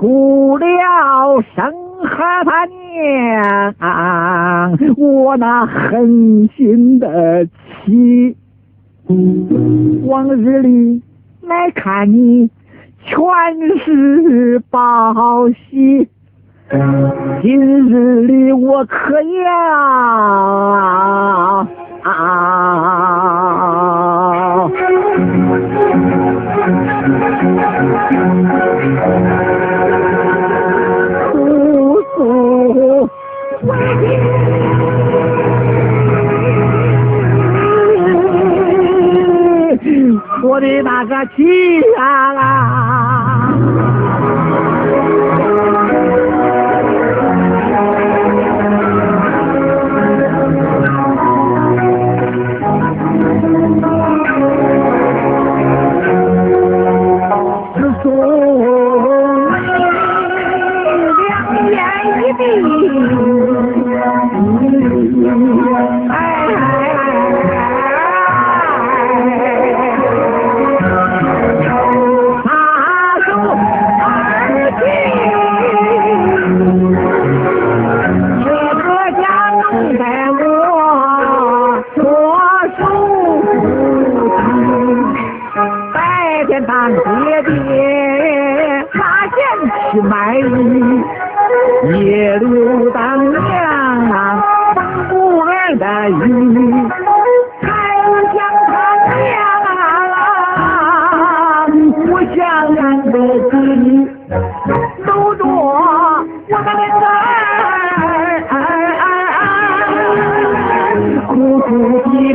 不了生和他娘，我那狠心的妻，往日里来看你全是报喜，今日里我可要。Floriba já. 天咱爹爹拿钱去买鱼，夜路当粮啊，儿不来的雨，还想他娘啊，不想俺的子，都着我的儿。孤苦的逼，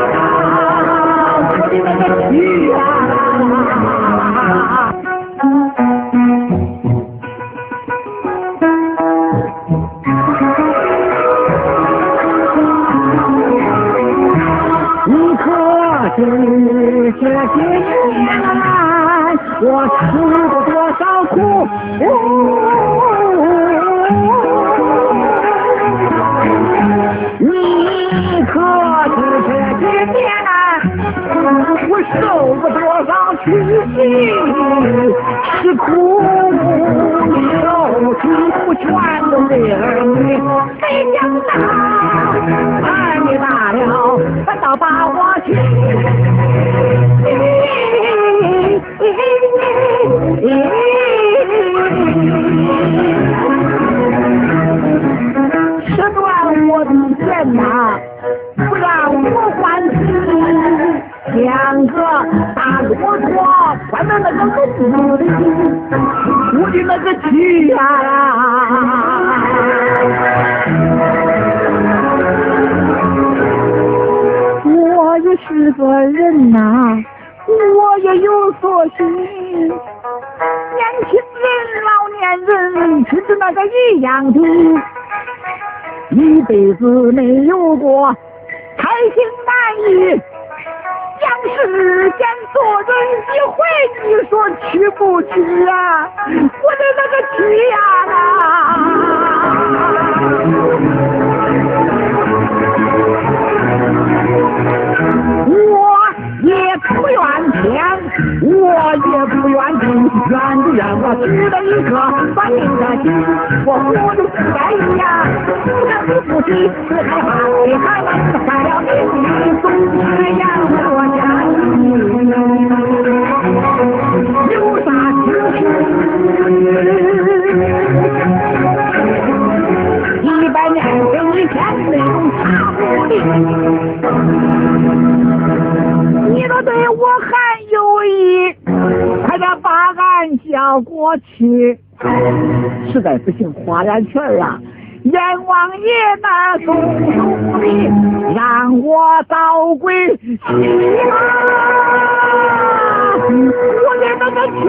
你可知这几年，我吃过多少苦？你可知这几年？心，是？苦不少，不全的儿女。谁想到儿女大了，反倒把我气。吃断我的剑呐，不让我还，两个。我穿的那个裤子，我的那个去呀，我也是个人呐，我也有所心。年轻人、老年人其实那个一样的，一辈子没有过，开心难遇。世间做人一回你说去不去啊我的那个去呀啊我也不怨天我也不怨地怨不怨我出了一颗算命的心我活着是不容易呀不能不服气只害怕你害怕你了命运的终止呀。对我还有意，快点把俺叫过去。实在不行，花点钱啊，阎王爷那送手里，让我倒归西马，我也那个去。